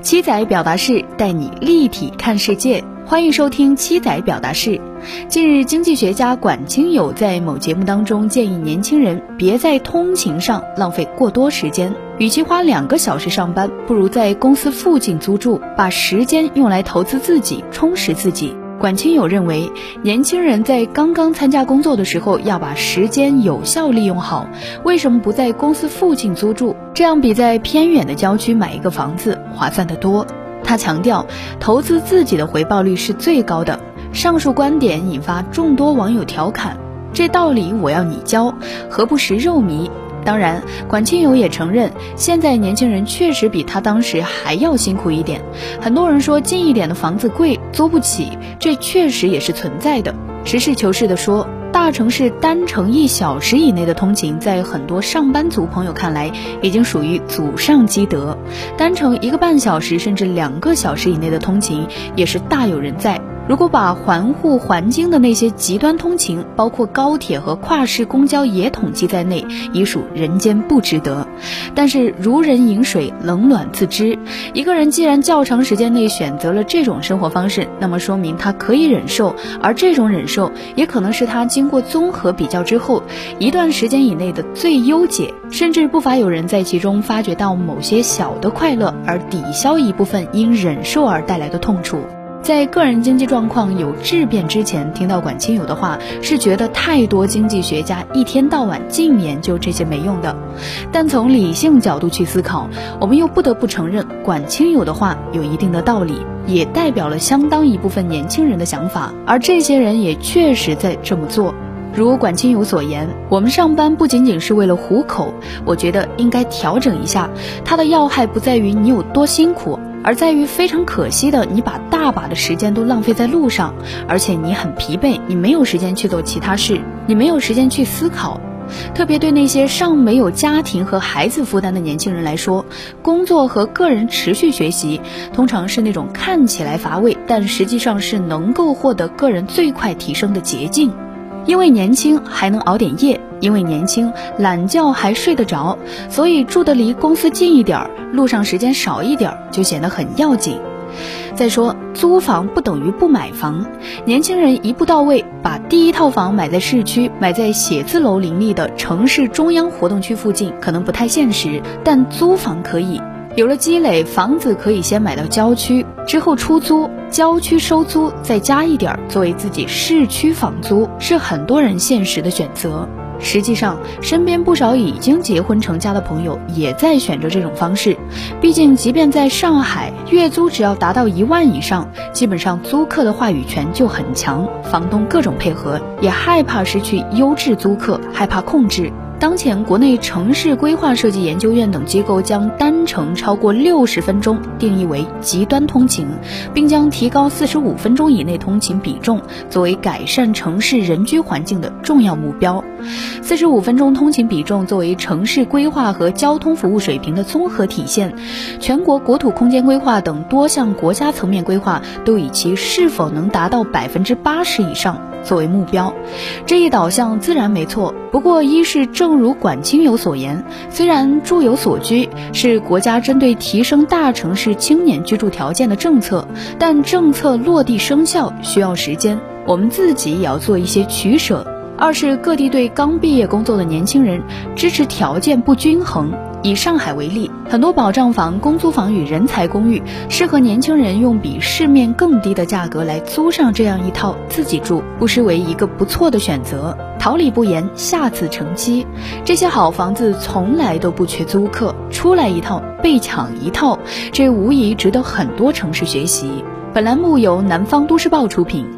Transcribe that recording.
七仔表达式带你立体看世界，欢迎收听七仔表达式。近日，经济学家管清友在某节目当中建议年轻人别在通勤上浪费过多时间，与其花两个小时上班，不如在公司附近租住，把时间用来投资自己，充实自己。管清友认为，年轻人在刚刚参加工作的时候要把时间有效利用好。为什么不在公司附近租住？这样比在偏远的郊区买一个房子划算得多。他强调，投资自己的回报率是最高的。上述观点引发众多网友调侃：“这道理我要你教，何不食肉糜？”当然，管清友也承认，现在年轻人确实比他当时还要辛苦一点。很多人说近一点的房子贵，租不起，这确实也是存在的。实事求是的说，大城市单程一小时以内的通勤，在很多上班族朋友看来，已经属于祖上积德；单程一个半小时甚至两个小时以内的通勤，也是大有人在。如果把环沪、环京的那些极端通勤，包括高铁和跨市公交也统计在内，已属人间不值得。但是如人饮水，冷暖自知。一个人既然较长时间内选择了这种生活方式，那么说明他可以忍受，而这种忍受也可能是他经过综合比较之后，一段时间以内的最优解。甚至不乏有人在其中发掘到某些小的快乐，而抵消一部分因忍受而带来的痛楚。在个人经济状况有质变之前，听到管清友的话，是觉得太多经济学家一天到晚净研究这些没用的。但从理性角度去思考，我们又不得不承认，管清友的话有一定的道理，也代表了相当一部分年轻人的想法，而这些人也确实在这么做。如管清友所言，我们上班不仅仅是为了糊口，我觉得应该调整一下。它的要害不在于你有多辛苦。而在于非常可惜的，你把大把的时间都浪费在路上，而且你很疲惫，你没有时间去做其他事，你没有时间去思考。特别对那些尚没有家庭和孩子负担的年轻人来说，工作和个人持续学习通常是那种看起来乏味，但实际上是能够获得个人最快提升的捷径。因为年轻还能熬点夜，因为年轻懒觉还睡得着，所以住得离公司近一点儿，路上时间少一点儿就显得很要紧。再说，租房不等于不买房，年轻人一步到位，把第一套房买在市区，买在写字楼林立的城市中央活动区附近，可能不太现实，但租房可以。有了积累，房子可以先买到郊区，之后出租，郊区收租再加一点儿作为自己市区房租，是很多人现实的选择。实际上，身边不少已经结婚成家的朋友也在选择这种方式。毕竟，即便在上海，月租只要达到一万以上，基本上租客的话语权就很强，房东各种配合，也害怕失去优质租客，害怕控制。当前，国内城市规划设计研究院等机构将单程超过六十分钟定义为极端通勤，并将提高四十五分钟以内通勤比重作为改善城市人居环境的重要目标。四十五分钟通勤比重作为城市规划和交通服务水平的综合体现，全国国土空间规划等多项国家层面规划都以其是否能达到百分之八十以上。作为目标，这一导向自然没错。不过，一是政正如管清友所言，虽然住有所居是国家针对提升大城市青年居住条件的政策，但政策落地生效需要时间，我们自己也要做一些取舍。二是各地对刚毕业工作的年轻人支持条件不均衡。以上海为例，很多保障房、公租房与人才公寓适合年轻人用比市面更低的价格来租上这样一套自己住，不失为一个不错的选择。桃李不言，下自成蹊。这些好房子从来都不缺租客，出来一套被抢一套，这无疑值得很多城市学习。本栏目由南方都市报出品。